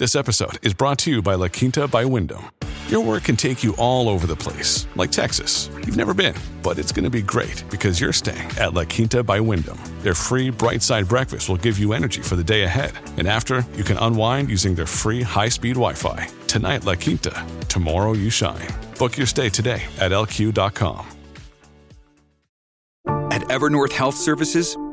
This episode is brought to you by La Quinta by Wyndham. Your work can take you all over the place, like Texas. You've never been, but it's going to be great because you're staying at La Quinta by Wyndham. Their free bright side breakfast will give you energy for the day ahead. And after, you can unwind using their free high speed Wi Fi. Tonight, La Quinta. Tomorrow, you shine. Book your stay today at lq.com. At Evernorth Health Services,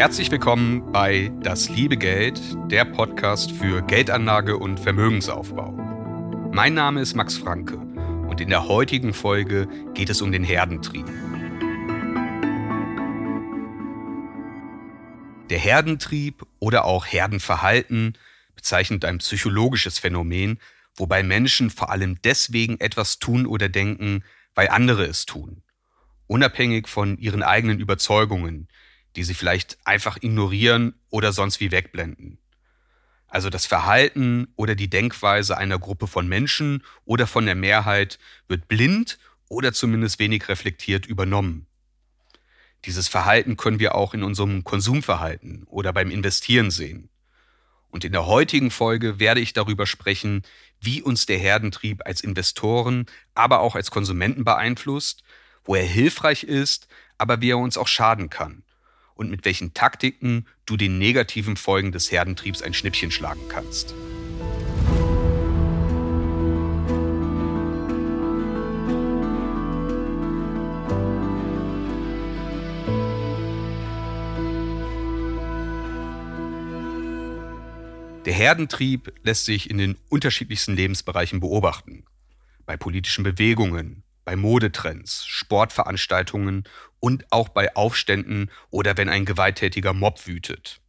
Herzlich willkommen bei Das liebe Geld, der Podcast für Geldanlage und Vermögensaufbau. Mein Name ist Max Franke und in der heutigen Folge geht es um den Herdentrieb. Der Herdentrieb oder auch Herdenverhalten bezeichnet ein psychologisches Phänomen, wobei Menschen vor allem deswegen etwas tun oder denken, weil andere es tun, unabhängig von ihren eigenen Überzeugungen, die sie vielleicht einfach ignorieren oder sonst wie wegblenden. Also das Verhalten oder die Denkweise einer Gruppe von Menschen oder von der Mehrheit wird blind oder zumindest wenig reflektiert übernommen. Dieses Verhalten können wir auch in unserem Konsumverhalten oder beim Investieren sehen. Und in der heutigen Folge werde ich darüber sprechen, wie uns der Herdentrieb als Investoren, aber auch als Konsumenten beeinflusst, wo er hilfreich ist, aber wie er uns auch schaden kann und mit welchen Taktiken du den negativen Folgen des Herdentriebs ein Schnippchen schlagen kannst. Der Herdentrieb lässt sich in den unterschiedlichsten Lebensbereichen beobachten. Bei politischen Bewegungen, bei Modetrends, Sportveranstaltungen und auch bei Aufständen oder wenn ein gewalttätiger Mob wütet.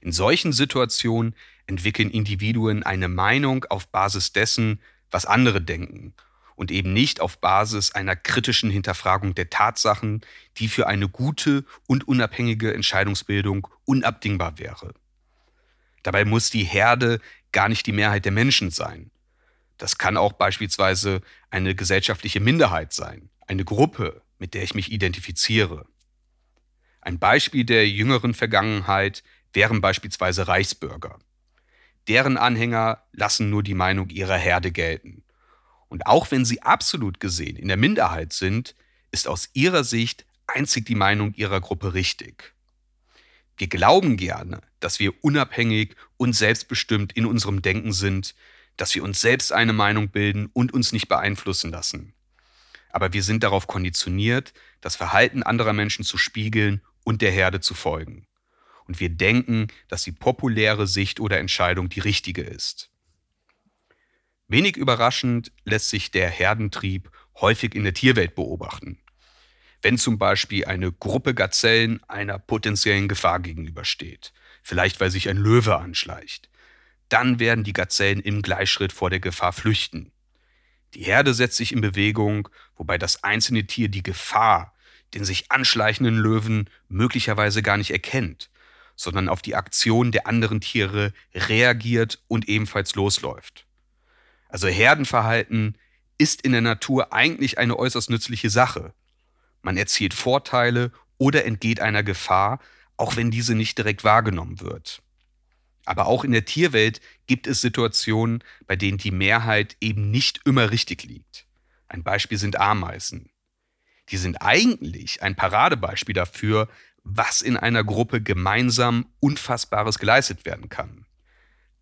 In solchen Situationen entwickeln Individuen eine Meinung auf Basis dessen, was andere denken und eben nicht auf Basis einer kritischen Hinterfragung der Tatsachen, die für eine gute und unabhängige Entscheidungsbildung unabdingbar wäre. Dabei muss die Herde gar nicht die Mehrheit der Menschen sein. Das kann auch beispielsweise eine gesellschaftliche Minderheit sein, eine Gruppe, mit der ich mich identifiziere. Ein Beispiel der jüngeren Vergangenheit wären beispielsweise Reichsbürger. Deren Anhänger lassen nur die Meinung ihrer Herde gelten. Und auch wenn sie absolut gesehen in der Minderheit sind, ist aus ihrer Sicht einzig die Meinung ihrer Gruppe richtig. Wir glauben gerne, dass wir unabhängig und selbstbestimmt in unserem Denken sind, dass wir uns selbst eine Meinung bilden und uns nicht beeinflussen lassen aber wir sind darauf konditioniert, das Verhalten anderer Menschen zu spiegeln und der Herde zu folgen. Und wir denken, dass die populäre Sicht oder Entscheidung die richtige ist. Wenig überraschend lässt sich der Herdentrieb häufig in der Tierwelt beobachten. Wenn zum Beispiel eine Gruppe Gazellen einer potenziellen Gefahr gegenübersteht, vielleicht weil sich ein Löwe anschleicht, dann werden die Gazellen im Gleichschritt vor der Gefahr flüchten. Die Herde setzt sich in Bewegung, wobei das einzelne Tier die Gefahr, den sich anschleichenden Löwen möglicherweise gar nicht erkennt, sondern auf die Aktion der anderen Tiere reagiert und ebenfalls losläuft. Also Herdenverhalten ist in der Natur eigentlich eine äußerst nützliche Sache. Man erzielt Vorteile oder entgeht einer Gefahr, auch wenn diese nicht direkt wahrgenommen wird. Aber auch in der Tierwelt gibt es Situationen, bei denen die Mehrheit eben nicht immer richtig liegt. Ein Beispiel sind Ameisen. Die sind eigentlich ein Paradebeispiel dafür, was in einer Gruppe gemeinsam Unfassbares geleistet werden kann.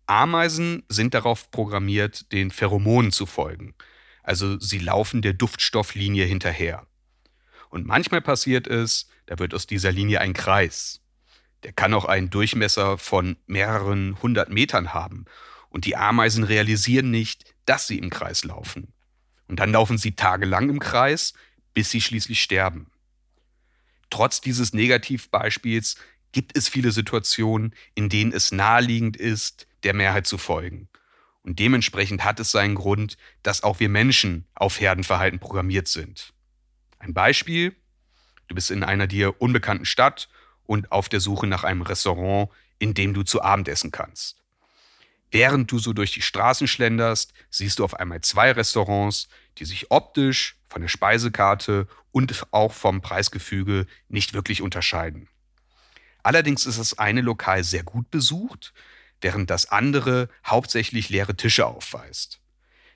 Ameisen sind darauf programmiert, den Pheromonen zu folgen. Also sie laufen der Duftstofflinie hinterher. Und manchmal passiert es, da wird aus dieser Linie ein Kreis. Der kann auch einen Durchmesser von mehreren hundert Metern haben. Und die Ameisen realisieren nicht, dass sie im Kreis laufen. Und dann laufen sie tagelang im Kreis, bis sie schließlich sterben. Trotz dieses Negativbeispiels gibt es viele Situationen, in denen es naheliegend ist, der Mehrheit zu folgen. Und dementsprechend hat es seinen Grund, dass auch wir Menschen auf Herdenverhalten programmiert sind. Ein Beispiel, du bist in einer dir unbekannten Stadt und auf der Suche nach einem Restaurant, in dem du zu Abend essen kannst. Während du so durch die Straßen schlenderst, siehst du auf einmal zwei Restaurants, die sich optisch, von der Speisekarte und auch vom Preisgefüge nicht wirklich unterscheiden. Allerdings ist das eine Lokal sehr gut besucht, während das andere hauptsächlich leere Tische aufweist.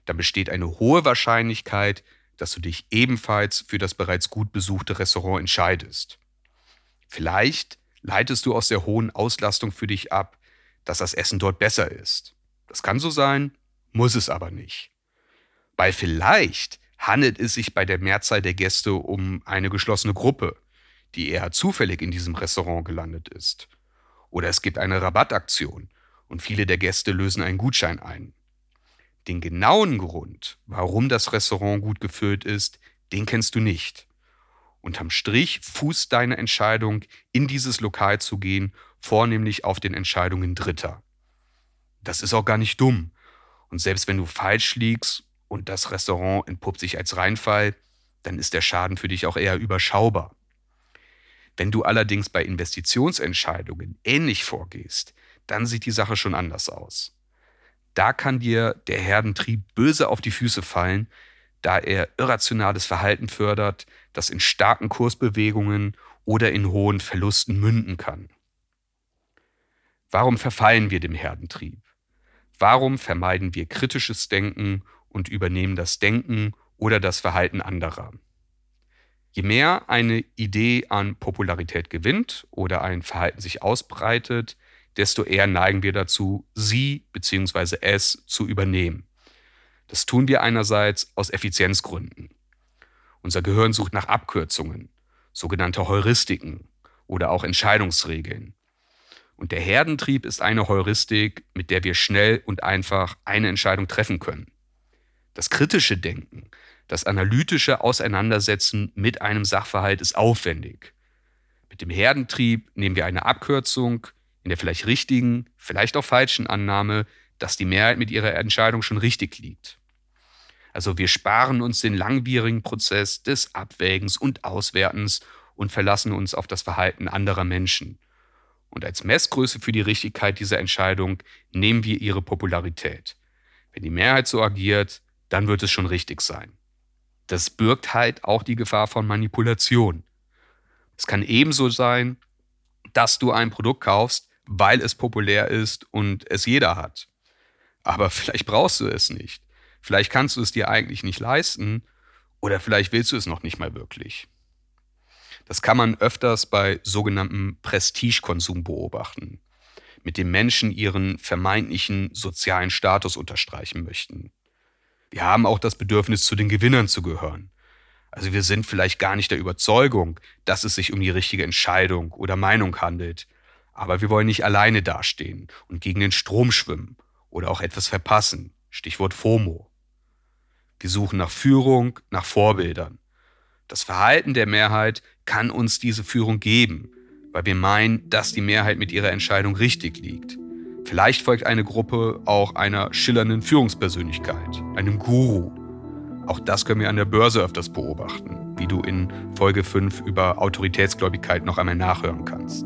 Dann besteht eine hohe Wahrscheinlichkeit, dass du dich ebenfalls für das bereits gut besuchte Restaurant entscheidest. Vielleicht leitest du aus der hohen Auslastung für dich ab, dass das Essen dort besser ist. Das kann so sein, muss es aber nicht. Weil vielleicht handelt es sich bei der Mehrzahl der Gäste um eine geschlossene Gruppe, die eher zufällig in diesem Restaurant gelandet ist. Oder es gibt eine Rabattaktion und viele der Gäste lösen einen Gutschein ein. Den genauen Grund, warum das Restaurant gut gefüllt ist, den kennst du nicht. Unterm Strich fußt deine Entscheidung, in dieses Lokal zu gehen, vornehmlich auf den Entscheidungen Dritter. Das ist auch gar nicht dumm. Und selbst wenn du falsch liegst und das Restaurant entpuppt sich als Reinfall, dann ist der Schaden für dich auch eher überschaubar. Wenn du allerdings bei Investitionsentscheidungen ähnlich vorgehst, dann sieht die Sache schon anders aus. Da kann dir der Herdentrieb böse auf die Füße fallen, da er irrationales Verhalten fördert, das in starken Kursbewegungen oder in hohen Verlusten münden kann. Warum verfallen wir dem Herdentrieb? Warum vermeiden wir kritisches Denken und übernehmen das Denken oder das Verhalten anderer? Je mehr eine Idee an Popularität gewinnt oder ein Verhalten sich ausbreitet, desto eher neigen wir dazu, sie bzw. es zu übernehmen. Das tun wir einerseits aus Effizienzgründen. Unser Gehirn sucht nach Abkürzungen, sogenannte Heuristiken oder auch Entscheidungsregeln. Und der Herdentrieb ist eine Heuristik, mit der wir schnell und einfach eine Entscheidung treffen können. Das kritische Denken, das analytische Auseinandersetzen mit einem Sachverhalt ist aufwendig. Mit dem Herdentrieb nehmen wir eine Abkürzung in der vielleicht richtigen, vielleicht auch falschen Annahme, dass die Mehrheit mit ihrer Entscheidung schon richtig liegt. Also wir sparen uns den langwierigen Prozess des Abwägens und Auswertens und verlassen uns auf das Verhalten anderer Menschen. Und als Messgröße für die Richtigkeit dieser Entscheidung nehmen wir ihre Popularität. Wenn die Mehrheit so agiert, dann wird es schon richtig sein. Das birgt halt auch die Gefahr von Manipulation. Es kann ebenso sein, dass du ein Produkt kaufst, weil es populär ist und es jeder hat. Aber vielleicht brauchst du es nicht. Vielleicht kannst du es dir eigentlich nicht leisten oder vielleicht willst du es noch nicht mal wirklich. Das kann man öfters bei sogenanntem Prestigekonsum beobachten, mit dem Menschen ihren vermeintlichen sozialen Status unterstreichen möchten. Wir haben auch das Bedürfnis, zu den Gewinnern zu gehören. Also wir sind vielleicht gar nicht der Überzeugung, dass es sich um die richtige Entscheidung oder Meinung handelt, aber wir wollen nicht alleine dastehen und gegen den Strom schwimmen oder auch etwas verpassen. Stichwort FOMO. Wir suchen nach Führung, nach Vorbildern. Das Verhalten der Mehrheit kann uns diese Führung geben, weil wir meinen, dass die Mehrheit mit ihrer Entscheidung richtig liegt. Vielleicht folgt eine Gruppe auch einer schillernden Führungspersönlichkeit, einem Guru. Auch das können wir an der Börse öfters beobachten, wie du in Folge 5 über Autoritätsgläubigkeit noch einmal nachhören kannst.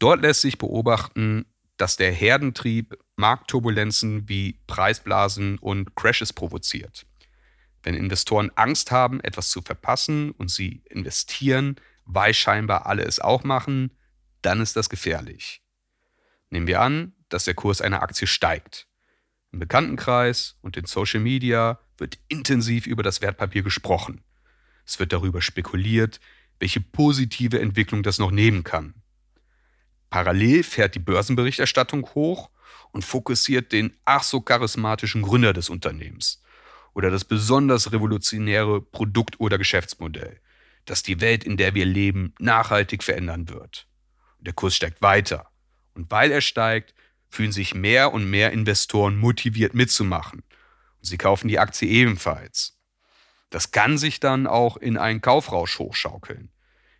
Dort lässt sich beobachten, dass der Herdentrieb Marktturbulenzen wie Preisblasen und Crashes provoziert. Wenn Investoren Angst haben, etwas zu verpassen und sie investieren, weil scheinbar alle es auch machen, dann ist das gefährlich. Nehmen wir an, dass der Kurs einer Aktie steigt. Im Bekanntenkreis und in Social Media wird intensiv über das Wertpapier gesprochen. Es wird darüber spekuliert, welche positive Entwicklung das noch nehmen kann. Parallel fährt die Börsenberichterstattung hoch und fokussiert den ach so charismatischen Gründer des Unternehmens oder das besonders revolutionäre Produkt oder Geschäftsmodell, das die Welt, in der wir leben, nachhaltig verändern wird. Der Kurs steigt weiter. Und weil er steigt, fühlen sich mehr und mehr Investoren motiviert mitzumachen. Und sie kaufen die Aktie ebenfalls. Das kann sich dann auch in einen Kaufrausch hochschaukeln.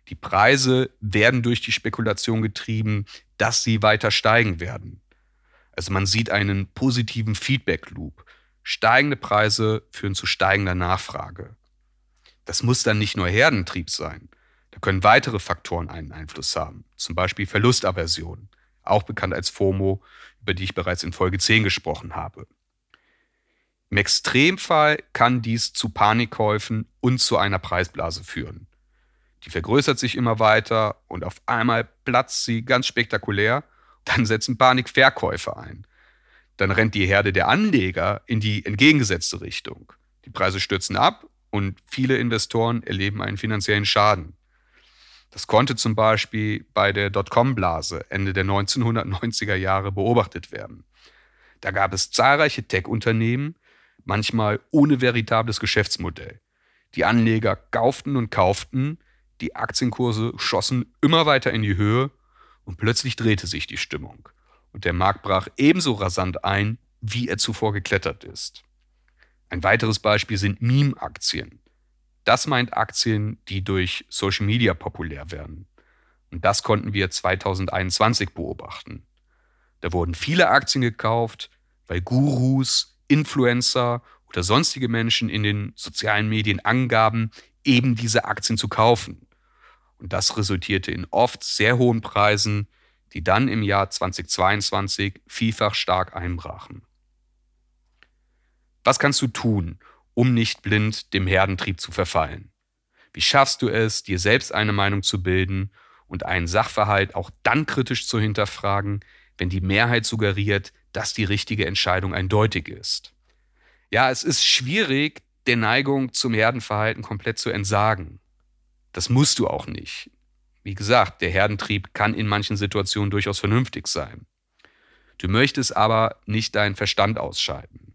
Die Preise werden durch die Spekulation getrieben, dass sie weiter steigen werden. Also man sieht einen positiven Feedback-Loop. Steigende Preise führen zu steigender Nachfrage. Das muss dann nicht nur Herdentrieb sein. Da können weitere Faktoren einen Einfluss haben, zum Beispiel Verlustaversion, auch bekannt als FOMO, über die ich bereits in Folge 10 gesprochen habe. Im Extremfall kann dies zu Panikkäufen und zu einer Preisblase führen. Die vergrößert sich immer weiter und auf einmal platzt sie ganz spektakulär. Dann setzen Panikverkäufe ein. Dann rennt die Herde der Anleger in die entgegengesetzte Richtung. Die Preise stürzen ab und viele Investoren erleben einen finanziellen Schaden. Das konnte zum Beispiel bei der Dotcom-Blase Ende der 1990er Jahre beobachtet werden. Da gab es zahlreiche Tech-Unternehmen, manchmal ohne veritables Geschäftsmodell. Die Anleger kauften und kauften, die Aktienkurse schossen immer weiter in die Höhe und plötzlich drehte sich die Stimmung. Und der Markt brach ebenso rasant ein, wie er zuvor geklettert ist. Ein weiteres Beispiel sind Meme-Aktien. Das meint Aktien, die durch Social Media populär werden. Und das konnten wir 2021 beobachten. Da wurden viele Aktien gekauft, weil Gurus, Influencer oder sonstige Menschen in den sozialen Medien angaben, eben diese Aktien zu kaufen. Und das resultierte in oft sehr hohen Preisen, die dann im Jahr 2022 vielfach stark einbrachen. Was kannst du tun, um nicht blind dem Herdentrieb zu verfallen? Wie schaffst du es, dir selbst eine Meinung zu bilden und einen Sachverhalt auch dann kritisch zu hinterfragen, wenn die Mehrheit suggeriert, dass die richtige Entscheidung eindeutig ist? Ja, es ist schwierig, der Neigung zum Herdenverhalten komplett zu entsagen. Das musst du auch nicht. Wie gesagt, der Herdentrieb kann in manchen Situationen durchaus vernünftig sein. Du möchtest aber nicht deinen Verstand ausschalten.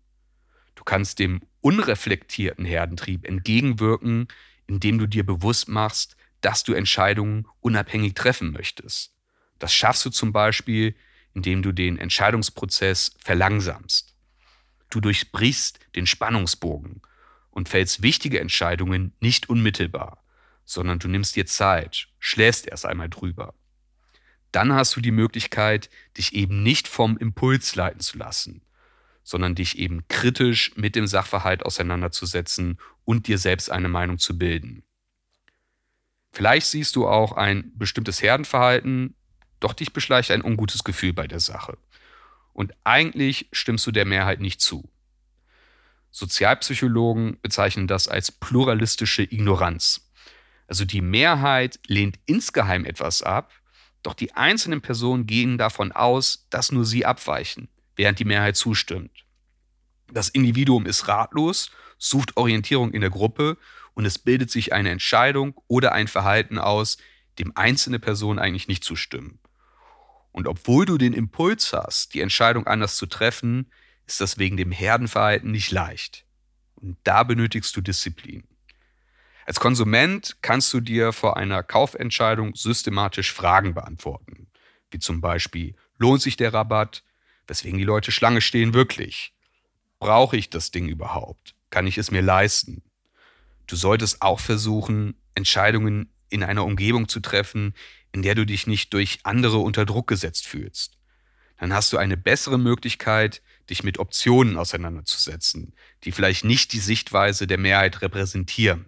Du kannst dem unreflektierten Herdentrieb entgegenwirken, indem du dir bewusst machst, dass du Entscheidungen unabhängig treffen möchtest. Das schaffst du zum Beispiel, indem du den Entscheidungsprozess verlangsamst. Du durchbrichst den Spannungsbogen und fällst wichtige Entscheidungen nicht unmittelbar sondern du nimmst dir Zeit, schläfst erst einmal drüber. Dann hast du die Möglichkeit, dich eben nicht vom Impuls leiten zu lassen, sondern dich eben kritisch mit dem Sachverhalt auseinanderzusetzen und dir selbst eine Meinung zu bilden. Vielleicht siehst du auch ein bestimmtes Herdenverhalten, doch dich beschleicht ein ungutes Gefühl bei der Sache. Und eigentlich stimmst du der Mehrheit nicht zu. Sozialpsychologen bezeichnen das als pluralistische Ignoranz. Also die Mehrheit lehnt insgeheim etwas ab, doch die einzelnen Personen gehen davon aus, dass nur sie abweichen, während die Mehrheit zustimmt. Das Individuum ist ratlos, sucht Orientierung in der Gruppe und es bildet sich eine Entscheidung oder ein Verhalten aus, dem einzelne Personen eigentlich nicht zustimmen. Und obwohl du den Impuls hast, die Entscheidung anders zu treffen, ist das wegen dem Herdenverhalten nicht leicht. Und da benötigst du Disziplin. Als Konsument kannst du dir vor einer Kaufentscheidung systematisch Fragen beantworten, wie zum Beispiel, lohnt sich der Rabatt? Weswegen die Leute Schlange stehen wirklich? Brauche ich das Ding überhaupt? Kann ich es mir leisten? Du solltest auch versuchen, Entscheidungen in einer Umgebung zu treffen, in der du dich nicht durch andere unter Druck gesetzt fühlst. Dann hast du eine bessere Möglichkeit, dich mit Optionen auseinanderzusetzen, die vielleicht nicht die Sichtweise der Mehrheit repräsentieren.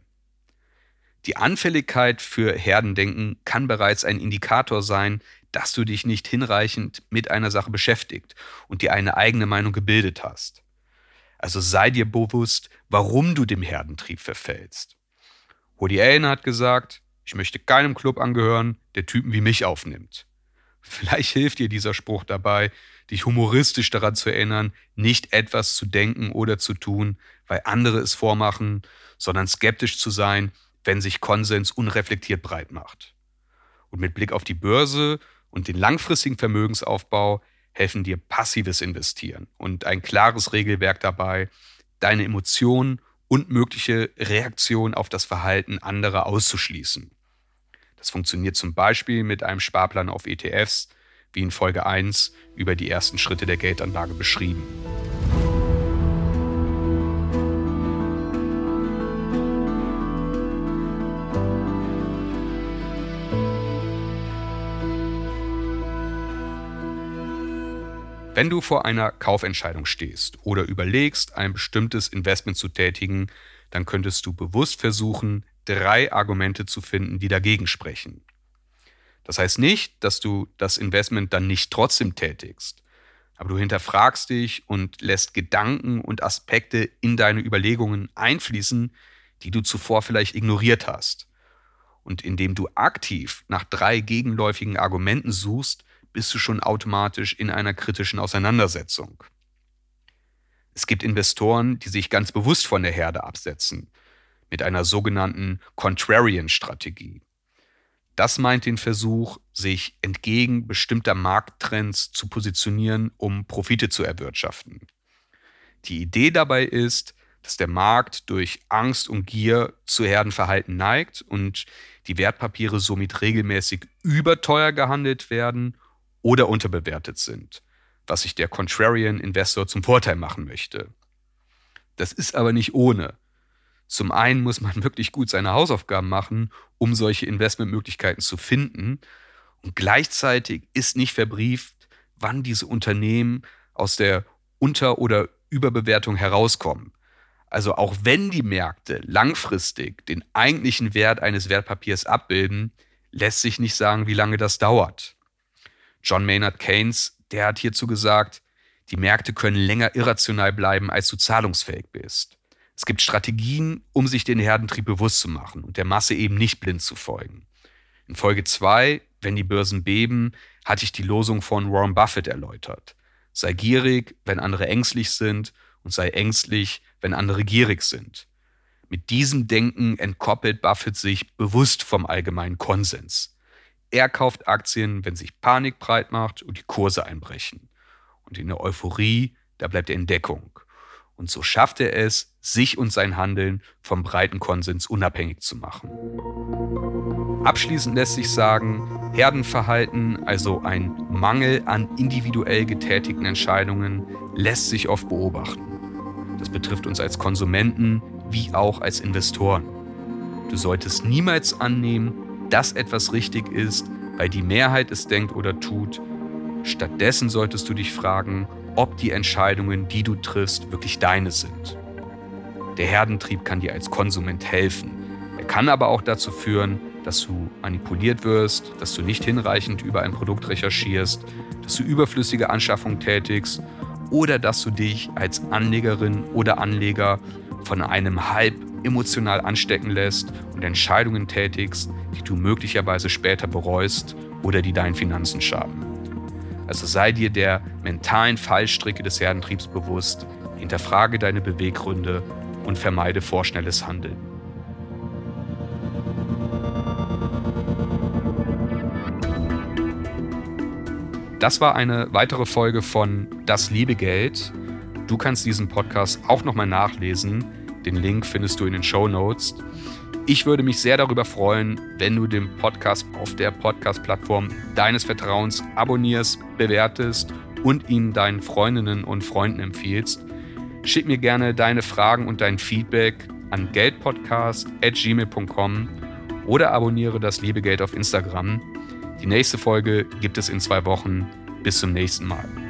Die Anfälligkeit für Herdendenken kann bereits ein Indikator sein, dass du dich nicht hinreichend mit einer Sache beschäftigt und dir eine eigene Meinung gebildet hast. Also sei dir bewusst, warum du dem Herdentrieb verfällst. Woody Allen hat gesagt, ich möchte keinem Club angehören, der Typen wie mich aufnimmt. Vielleicht hilft dir dieser Spruch dabei, dich humoristisch daran zu erinnern, nicht etwas zu denken oder zu tun, weil andere es vormachen, sondern skeptisch zu sein, wenn sich Konsens unreflektiert breit macht. Und mit Blick auf die Börse und den langfristigen Vermögensaufbau helfen dir passives Investieren und ein klares Regelwerk dabei, deine Emotionen und mögliche Reaktionen auf das Verhalten anderer auszuschließen. Das funktioniert zum Beispiel mit einem Sparplan auf ETFs, wie in Folge 1 über die ersten Schritte der Geldanlage beschrieben. Wenn du vor einer Kaufentscheidung stehst oder überlegst, ein bestimmtes Investment zu tätigen, dann könntest du bewusst versuchen, drei Argumente zu finden, die dagegen sprechen. Das heißt nicht, dass du das Investment dann nicht trotzdem tätigst, aber du hinterfragst dich und lässt Gedanken und Aspekte in deine Überlegungen einfließen, die du zuvor vielleicht ignoriert hast. Und indem du aktiv nach drei gegenläufigen Argumenten suchst, bist du schon automatisch in einer kritischen Auseinandersetzung. Es gibt Investoren, die sich ganz bewusst von der Herde absetzen, mit einer sogenannten Contrarian-Strategie. Das meint den Versuch, sich entgegen bestimmter Markttrends zu positionieren, um Profite zu erwirtschaften. Die Idee dabei ist, dass der Markt durch Angst und Gier zu Herdenverhalten neigt und die Wertpapiere somit regelmäßig überteuer gehandelt werden oder unterbewertet sind, was sich der Contrarian Investor zum Vorteil machen möchte. Das ist aber nicht ohne. Zum einen muss man wirklich gut seine Hausaufgaben machen, um solche Investmentmöglichkeiten zu finden. Und gleichzeitig ist nicht verbrieft, wann diese Unternehmen aus der Unter- oder Überbewertung herauskommen. Also auch wenn die Märkte langfristig den eigentlichen Wert eines Wertpapiers abbilden, lässt sich nicht sagen, wie lange das dauert. John Maynard Keynes, der hat hierzu gesagt, die Märkte können länger irrational bleiben, als du zahlungsfähig bist. Es gibt Strategien, um sich den Herdentrieb bewusst zu machen und der Masse eben nicht blind zu folgen. In Folge 2, wenn die Börsen beben, hatte ich die Losung von Warren Buffett erläutert. Sei gierig, wenn andere ängstlich sind und sei ängstlich, wenn andere gierig sind. Mit diesem Denken entkoppelt Buffett sich bewusst vom allgemeinen Konsens. Er kauft Aktien, wenn sich Panik breit macht und die Kurse einbrechen. Und in der Euphorie, da bleibt er in Deckung. Und so schafft er es, sich und sein Handeln vom breiten Konsens unabhängig zu machen. Abschließend lässt sich sagen, Herdenverhalten, also ein Mangel an individuell getätigten Entscheidungen, lässt sich oft beobachten. Das betrifft uns als Konsumenten wie auch als Investoren. Du solltest niemals annehmen, dass etwas richtig ist, weil die Mehrheit es denkt oder tut. Stattdessen solltest du dich fragen, ob die Entscheidungen, die du triffst, wirklich deine sind. Der Herdentrieb kann dir als Konsument helfen. Er kann aber auch dazu führen, dass du manipuliert wirst, dass du nicht hinreichend über ein Produkt recherchierst, dass du überflüssige Anschaffungen tätigst oder dass du dich als Anlegerin oder Anleger von einem Hype emotional anstecken lässt und Entscheidungen tätigst, die du möglicherweise später bereust oder die deinen Finanzen schaden. Also sei dir der mentalen Fallstricke des Herdentriebs bewusst, hinterfrage deine Beweggründe und vermeide vorschnelles Handeln. Das war eine weitere Folge von Das liebe Geld. Du kannst diesen Podcast auch nochmal nachlesen. Den Link findest du in den Show Notes. Ich würde mich sehr darüber freuen, wenn du den Podcast auf der Podcast-Plattform deines Vertrauens abonnierst, bewertest und ihn deinen Freundinnen und Freunden empfiehlst. Schick mir gerne deine Fragen und dein Feedback an geldpodcast.gmail.com oder abonniere das liebe Geld auf Instagram. Die nächste Folge gibt es in zwei Wochen. Bis zum nächsten Mal.